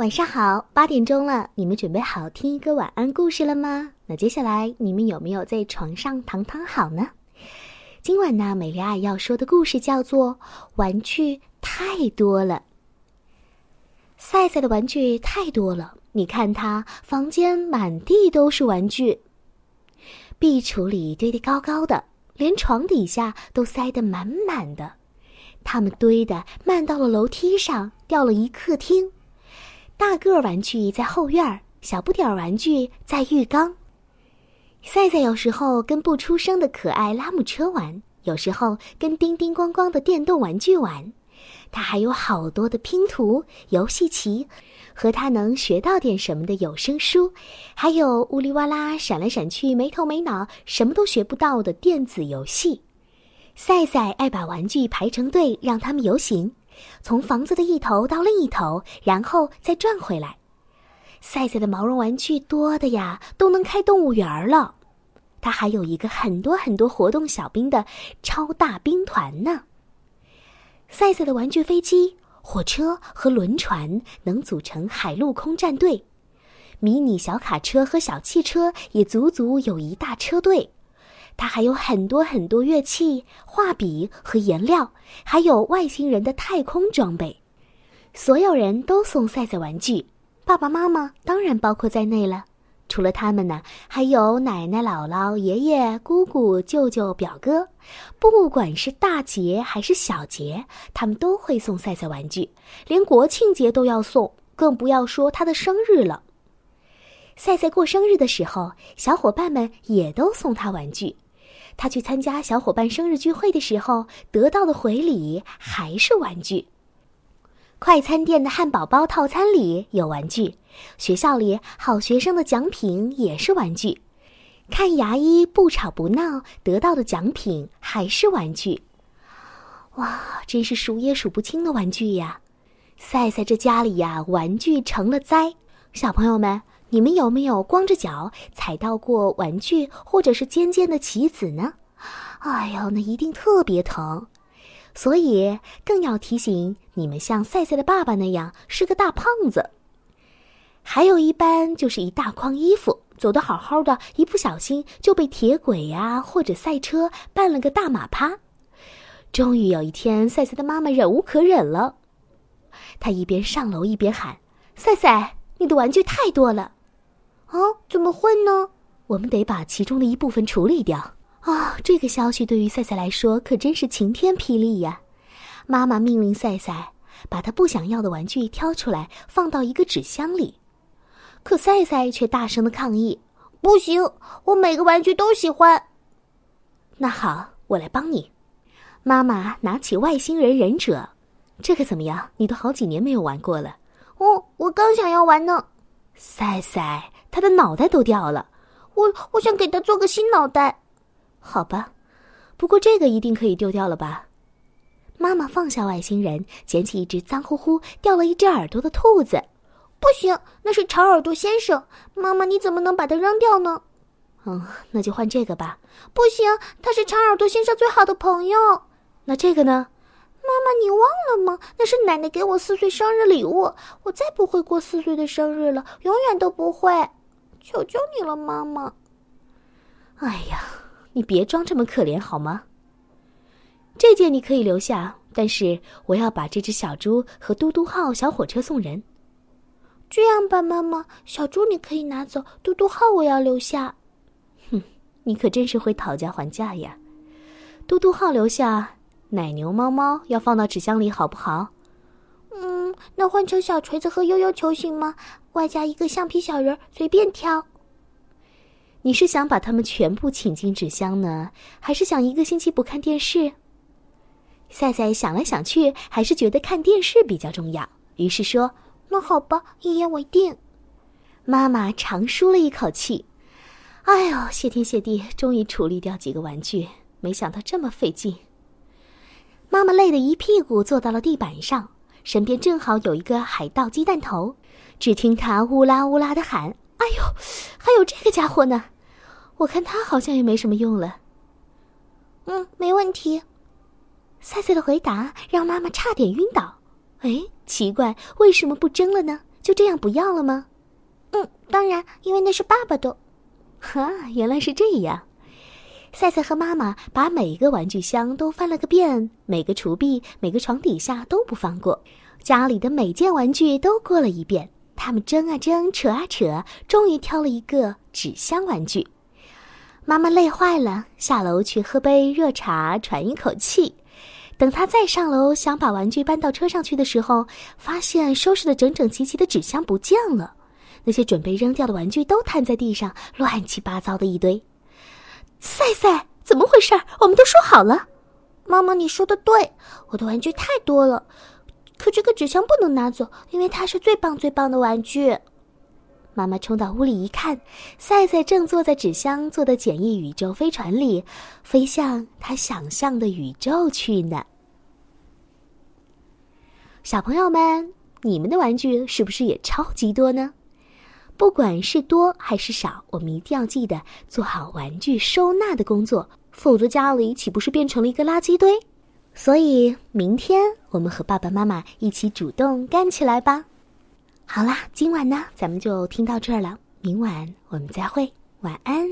晚上好，八点钟了，你们准备好听一个晚安故事了吗？那接下来你们有没有在床上躺躺好呢？今晚呢，美丽爱要说的故事叫做《玩具太多了》。赛赛的玩具太多了，你看他房间满地都是玩具，壁橱里堆得高高的，连床底下都塞得满满的，他们堆的漫到了楼梯上，掉了一客厅。大个玩具在后院儿，小不点儿玩具在浴缸。赛赛有时候跟不出声的可爱拉姆车玩，有时候跟叮叮咣咣的电动玩具玩。他还有好多的拼图、游戏棋，和他能学到点什么的有声书，还有呜里哇啦、闪来闪去、没头没脑、什么都学不到的电子游戏。赛赛爱把玩具排成队，让他们游行。从房子的一头到另一头，然后再转回来。赛赛的毛绒玩具多的呀，都能开动物园了。他还有一个很多很多活动小兵的超大兵团呢。赛赛的玩具飞机、火车和轮船能组成海陆空战队，迷你小卡车和小汽车也足足有一大车队。他还有很多很多乐器、画笔和颜料，还有外星人的太空装备。所有人都送赛赛玩具，爸爸妈妈当然包括在内了。除了他们呢，还有奶奶、姥姥、爷爷、姑姑、舅舅、表哥。不管是大节还是小节，他们都会送赛赛玩具，连国庆节都要送，更不要说他的生日了。赛赛过生日的时候，小伙伴们也都送他玩具。他去参加小伙伴生日聚会的时候，得到的回礼还是玩具。快餐店的汉堡包套餐里有玩具，学校里好学生的奖品也是玩具。看牙医不吵不闹得到的奖品还是玩具。哇，真是数也数不清的玩具呀！赛赛这家里呀，玩具成了灾。小朋友们。你们有没有光着脚踩到过玩具或者是尖尖的棋子呢？哎呦，那一定特别疼，所以更要提醒你们像赛赛的爸爸那样是个大胖子。还有一般就是一大筐衣服，走得好好的，一不小心就被铁轨呀或者赛车绊了个大马趴。终于有一天，赛赛的妈妈忍无可忍了，她一边上楼一边喊：“赛赛，你的玩具太多了。”啊，怎么会呢？我们得把其中的一部分处理掉啊！这个消息对于赛赛来说可真是晴天霹雳呀！妈妈命令赛赛把他不想要的玩具挑出来，放到一个纸箱里。可赛赛却大声的抗议：“不行，我每个玩具都喜欢。”那好，我来帮你。妈妈拿起外星人忍者，这可怎么样？你都好几年没有玩过了。哦，我刚想要玩呢。赛赛。他的脑袋都掉了，我我想给他做个新脑袋，好吧，不过这个一定可以丢掉了吧？妈妈放下外星人，捡起一只脏乎乎、掉了一只耳朵的兔子，不行，那是长耳朵先生。妈妈，你怎么能把它扔掉呢？嗯，那就换这个吧。不行，他是长耳朵先生最好的朋友。那这个呢？妈妈，你忘了吗？那是奶奶给我四岁生日礼物，我再不会过四岁的生日了，永远都不会。求求你了，妈妈！哎呀，你别装这么可怜好吗？这件你可以留下，但是我要把这只小猪和嘟嘟号小火车送人。这样吧，妈妈，小猪你可以拿走，嘟嘟号我要留下。哼，你可真是会讨价还价呀！嘟嘟号留下，奶牛猫猫要放到纸箱里，好不好？那换成小锤子和悠悠球行吗？外加一个橡皮小人，随便挑。你是想把他们全部请进纸箱呢，还是想一个星期不看电视？赛赛想来想去，还是觉得看电视比较重要，于是说：“那好吧，一言为定。”妈妈长舒了一口气：“哎呦，谢天谢地，终于处理掉几个玩具，没想到这么费劲。”妈妈累得一屁股坐到了地板上，身边正好有一个海盗鸡蛋头。只听他乌拉乌拉的喊：“哎呦，还有这个家伙呢！我看他好像也没什么用了。”“嗯，没问题。”赛赛的回答让妈妈差点晕倒。“哎，奇怪，为什么不争了呢？就这样不要了吗？嗯，当然，因为那是爸爸的。哈，原来是这样。赛赛和妈妈把每个玩具箱都翻了个遍，每个橱壁、每个床底下都不放过，家里的每件玩具都过了一遍。他们争啊争，扯啊扯，终于挑了一个纸箱玩具。妈妈累坏了，下楼去喝杯热茶，喘一口气。等他再上楼想把玩具搬到车上去的时候，发现收拾的整整齐齐的纸箱不见了，那些准备扔掉的玩具都摊在地上，乱七八糟的一堆。赛赛，怎么回事？我们都说好了。妈妈，你说的对，我的玩具太多了。可这个纸箱不能拿走，因为它是最棒最棒的玩具。妈妈冲到屋里一看，赛赛正坐在纸箱做的简易宇宙飞船里，飞向他想象的宇宙去呢。小朋友们，你们的玩具是不是也超级多呢？不管是多还是少，我们一定要记得做好玩具收纳的工作，否则家里岂不是变成了一个垃圾堆？所以，明天我们和爸爸妈妈一起主动干起来吧。好啦，今晚呢，咱们就听到这儿了。明晚我们再会，晚安。